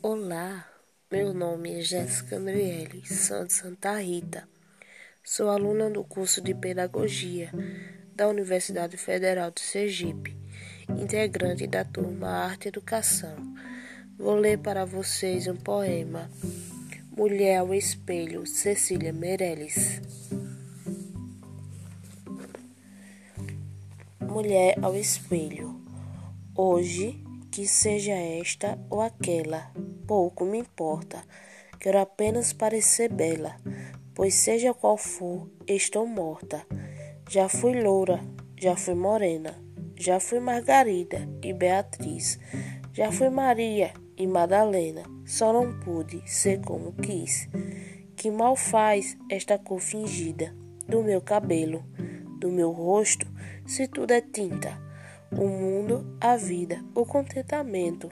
Olá, meu nome é Jéssica Andriele, de Santa Rita. Sou aluna do curso de Pedagogia da Universidade Federal de Sergipe, integrante da turma Arte e Educação. Vou ler para vocês um poema Mulher ao Espelho, Cecília Meirelles. Mulher ao Espelho. Hoje que seja esta ou aquela, pouco me importa. Quero apenas parecer bela, pois seja qual for, estou morta. Já fui loura, já fui morena, já fui Margarida e Beatriz, já fui Maria e Madalena, só não pude ser como quis. Que mal faz esta cor fingida do meu cabelo, do meu rosto, se tudo é tinta o mundo, a vida, o contentamento,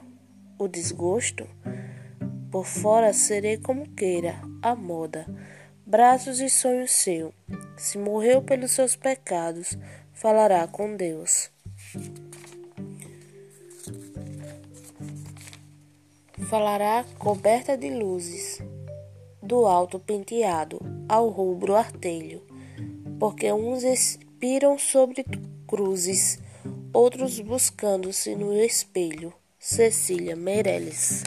o desgosto. Por fora serei como queira, a moda, braços e sonhos seu. Se morreu pelos seus pecados, falará com Deus. Falará coberta de luzes, do alto penteado ao rubro artelho, porque uns expiram sobre cruzes outros buscando-se no espelho. Cecília Meirelles